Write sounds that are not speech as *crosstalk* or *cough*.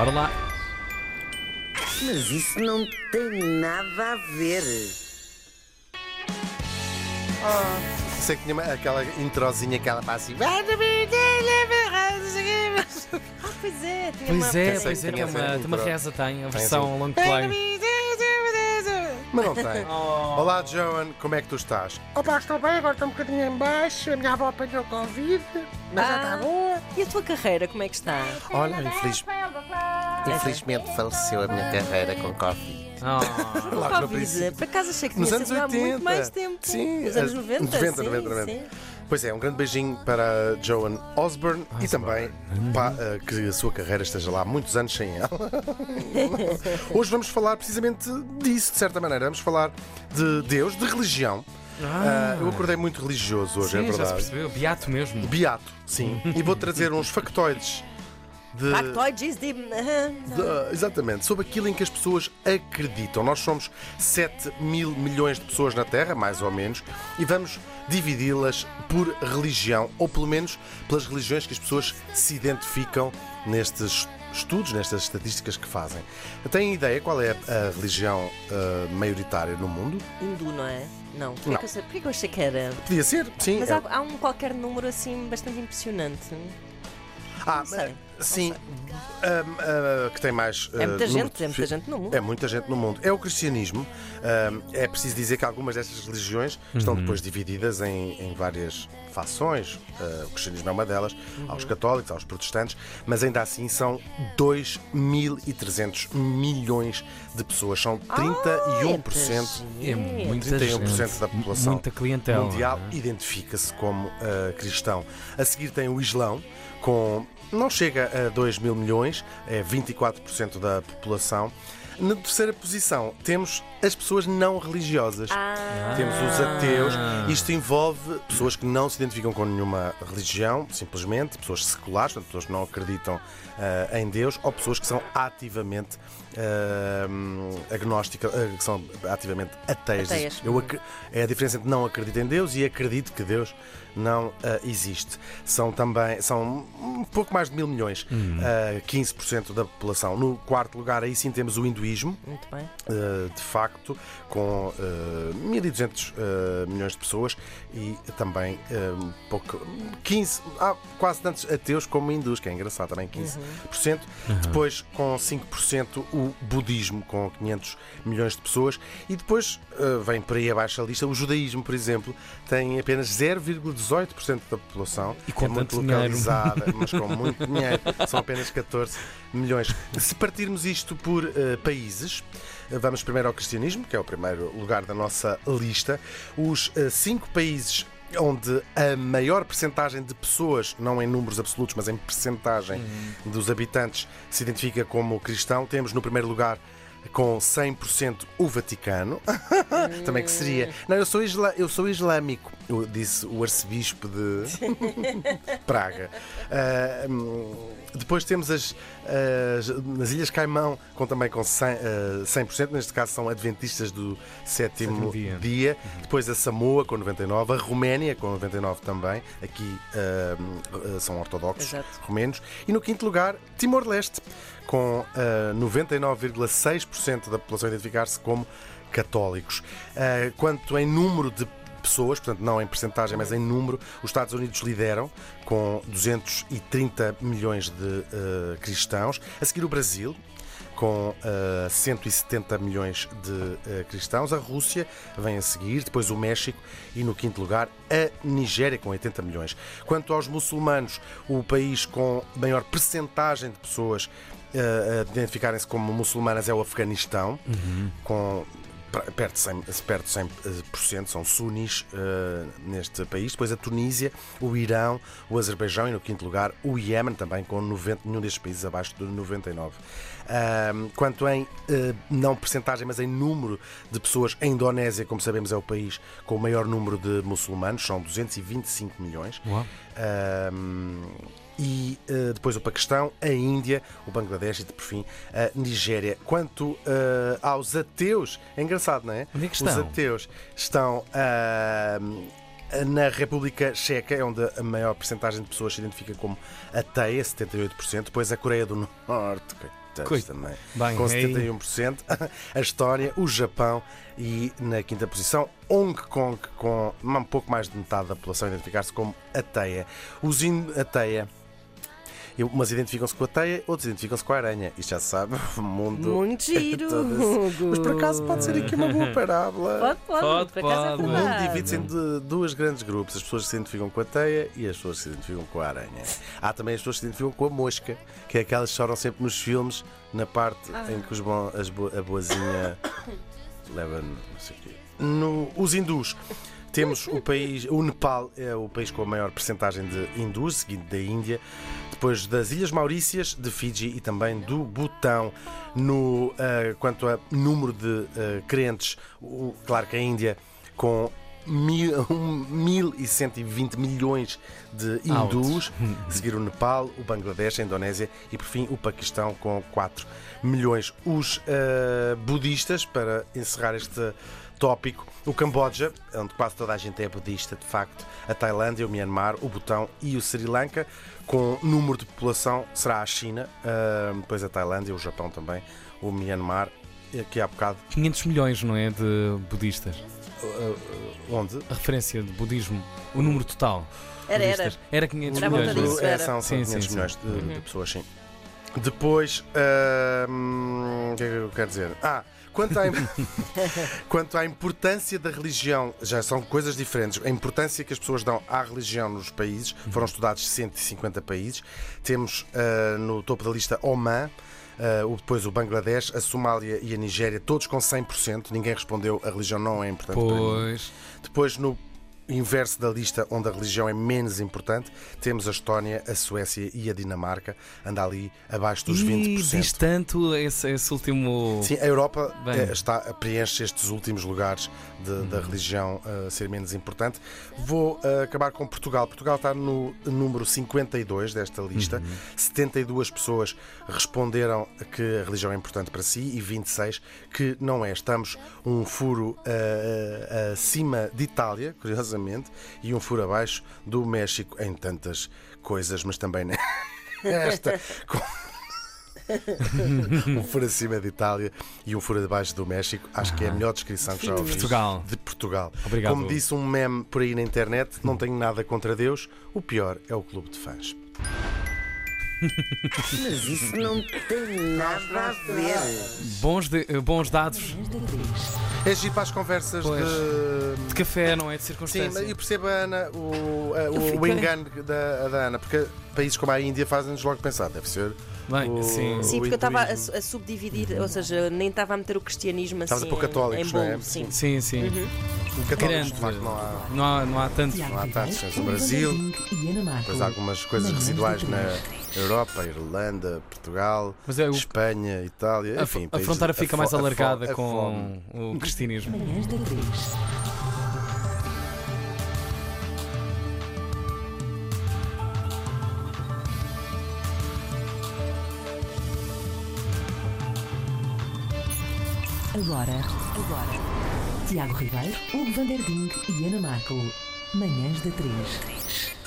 Bora lá. Mas isso não tem nada a ver. Sei que tinha uma- aquela introzinha que ela faz assim. Ah, pois é, tinha Pois uma é, Pensei pois que é, tem tinha uma, tem uma intro. reza, tem a versão long play. Mas não tem. Olá, Joan, como é que tu estás? Opa, estou bem, agora estou um bocadinho em baixo. A minha avó apanhou Covid, mas já está Ah. boa. E a tua carreira, como é que está? Olha, infeliz- infelizmente faleceu a minha carreira com Covid. Ah, *laughs* Logo no princípio. por acaso achei que Nos tinha anos sido há 80. muito mais tempo. Sim, Nos anos eh, 90. 90, sim, 90, 90. sim. Pois é, um grande beijinho para Joan Osborne e também pá, eh, que a sua carreira esteja lá há muitos anos sem ela. *laughs* Hoje vamos falar precisamente disso, de certa maneira. Vamos falar de Deus, de religião. Ah, eu acordei muito religioso hoje, é sim, já se verdade. percebeu. Beato mesmo. Beato, sim. *laughs* e vou trazer uns factoides de. Factoides de. de- exatamente, sobre aquilo em que as pessoas acreditam. Nós somos 7 mil milhões de pessoas na Terra, mais ou menos, e vamos dividi-las por religião, ou pelo menos pelas religiões que as pessoas se identificam nestes estudos, nestas estatísticas que fazem. Têm ideia qual é a, religião ah, maioritária no mundo? Hindu, não é? Não. Porquê, Não. Que eu sei, porquê que eu achei que era? Podia ser, sim. Mas é- há, há um qualquer número assim bastante impressionante. Ah, Não sei, não sim. Ah, que tem mais. É ah, muita número gente, de é muita gente no mundo. É muita gente no mundo. É o cristianismo. Ahm, é preciso dizer que algumas destas religiões estão depois divididas em, em várias fações. Ah, o cristianismo é uma delas. Aos católicos, aos protestantes. Mas ainda assim são 2.300 milhões de pessoas. São 31%. É muita 31% gente. da população Muita clientela. mundial é? identifica-se como ah, cristão. A seguir tem o Islão, com não chega a 2 mil milhões, é 24% da população. Na terceira posição temos as pessoas não religiosas. Ah, Temos os ateus. Isto envolve pessoas que não se identificam com nenhuma religião, simplesmente, pessoas seculares, portanto, pessoas que não acreditam ah, em Deus, ou pessoas que são ativamente ah, agnósticas, ah, que são ativamente ateias. Ateias. Eu ac- é a diferença entre não acredito em Deus e acredito que Deus não ah, existe. São também são um pouco mais de mil milhões, ah, 15% da população. No quarto lugar, aí sim temos o hinduísmo. Muito bem. Uh, de facto, com uh, 1.200 uh, milhões de pessoas e também uh, um pouco, 15, há quase tantos ateus como hindus, que é engraçado também, 15%. Depois, com 5%, o budismo, com 500 milhões de pessoas. E depois uh, vem por aí abaixo a lista, o judaísmo, por exemplo, tem apenas 0,18% da população. E com é muito dinheiro. localizada, mas com *laughs* muito dinheiro. São apenas 14 milhões. Se partirmos isto por uh, países, uh, vamos primeiro ao cristianismo, que é o primeiro lugar da nossa lista. Os uh, cinco países onde a maior percentagem de pessoas, não em números absolutos, mas em percentagem dos habitantes, se identifica como cristão, temos no primeiro lugar com 100% o Vaticano. *laughs* Também que seria. Não, eu sou, isla- eu sou islâmico, eu disse o arcebispo de *laughs* Praga. Ah, hum, depois temos as, as, nas Ilhas Caimão, com também com 100%, ah, 100%, neste caso são adventistas do sétimo Sétimo dia. dia. Depois a Samoa com 99%, a Roménia com 99% também. Aqui ah, ah, são ortodoxos Exato. romenos. E no quinto lugar, Timor-Leste, com ah, 99,6% da população a identificar-se como católicos. Ah, quanto em número de pessoas, portanto não em percentagem, mas em número, os Estados Unidos lideram com 230 milhões de ah, cristãos. A seguir o Brasil, com ah, 170 milhões de ah, cristãos. A Rússia vem a seguir, depois o México e no quinto lugar a Nigéria com 80 milhões. Quanto aos muçulmanos, o país com maior percentagem de pessoas ah, a identificarem-se como muçulmanas é o Afeganistão, com pra- perto de 100%, perto de 100% são sunis eh, neste país. Depois a Tunísia, o Irão, o Azerbaijão e no quinto lugar o Iémen, também com 90, nenhum destes países abaixo de 99. Ahm, quanto em eh, não percentagem, mas em número de pessoas, a Indonésia, como sabemos, é o país com o maior número de muçulmanos, são 225 milhões. Uau. Ahm, e eh, depois o Paquistão, a Índia, o Bangladesh e, por fim, a Nigéria. Quanto eh, aos ateus, é engraçado, não é? Onde é que Os estão? ateus estão na República Checa, é onde a maior percentagem de pessoas se identifica como ateia, 78%. Depois a Coreia do Norte, Touch Coi- também. Bem, com aí- 71%. *laughs* A Estónia, o Japão e na quinta posição Hong Kong com um pouco mais de metade da população a identificar-se como ateia. Os in... ateia. Eu- Umas identificam-se com a teia, outros identificam-se com a aranha. Isto já se sabe, *laughs* o mundo. Muito giro. todo Mas por acaso pode ser aqui uma boa *laughs* parábola. Pode, pode, Pode, por acaso é pode. O mundo verdade. divide-se em de- dois grandes grupos: as pessoas que se identificam com a teia e as pessoas que se identificam com a aranha. *laughs* Há também as pessoas que se identificam com a mosca, que é aquelas que choram sempre nos filmes, na parte Ah. em que os bo- as bo- a boazinha *coughs* leva. não sei o quê. No, os hindus. Temos o país, o Nepal é o país com a maior percentagem de hindus, seguido da Índia, depois das Ilhas Maurícias, de Fiji e também do Butão. No, ah, quanto a número de ah, crentes, o- claro que a Índia com mil, *laughs* um, 1.120 milhões de hindus, *laughs* seguir o Nepal, o Bangladesh, a Indonésia e por fim o Paquistão com 4 milhões. Os ah, budistas, para encerrar este tópico, o Camboja, onde quase toda a gente é budista, de facto, a Tailândia, o Myanmar, o Butão e o Sri Lanka, com número de população será a China, ah, depois a Tailândia, o Japão também, o Myanmar, e aqui há bocado, 500 milhões, não é? De budistas. ah, onde? A referência de budismo, o número total. Era, era. budistas. Era 500 Era à volta milhões. disso, não é? É, era. são, são Sim, 500 sim, sim. milhões de, Uhum. de pessoas, sim. Depois, hum, o que é que eu quero dizer? Ah, quanto à, *laughs* quanto à importância da religião, já são coisas diferentes. A importância que as pessoas dão à religião nos países, foram estudados 150 países. Temos ah, no topo da lista Oman. o- depois o Bangladesh, a Somália e a Nigéria, todos com 100%. Ninguém respondeu, a religião não é importante. Pois. Depois, no inverso da lista, onde a religião é menos importante, temos a Estónia, a Suécia e a Dinamarca, anda ali abaixo dos E 20%. diz tanto esse, esse último. Sim, a Europa Bem. eh, está, preenche estes últimos lugares de- da religião eh, ser menos importante. Vou eh, acabar com Portugal. Portugal está no número 52 desta lista. 72 pessoas responderam que a religião é importante para si e 26 que não é. Estamos um furo eh, acima de Itália, *laughs* curiosamente, e um furo abaixo do México em tantas coisas, mas também nesta. *laughs* com- *laughs* um furo acima de Itália e um furo abaixo do México. Acho que é a melhor descrição que já ouvi Portugal. de Portugal. Obrigado. Como disse um meme por aí na internet, não tenho nada contra Deus, o pior é o clube de fãs. Mas isso não tem nada a ver. Bons, de- eh, bons dados É giro para as conversas Pois. de. de café, não é? De Sim, circunstância. mas eu percebo a Ana, o, a- Eu o, fiquei- engano da, da Ana, porque países como a Índia fazem-nos logo pensar, deve ser. Bem, o- sim. Sim, o porque eu estava a, a subdividir, ou seja, nem estava a meter o cristianismo assim Estavas a pôr em- católicos, em não é? sim. Sim, sim. O de facto, não há. Não há, não há tanto. Não há tantos, tens o Brasil, Depois há algumas coisas residuais na Europa, Irlanda, Portugal, Mas é o, Espanha, Itália, a, enfim. a fronteira fica fo- mais alargada a com o cristianismo. Manhãs da 3. Agora, agora. Tiago Ribeiro, Hugo Van Der Ding e Ana Marco. Manhãs da 3.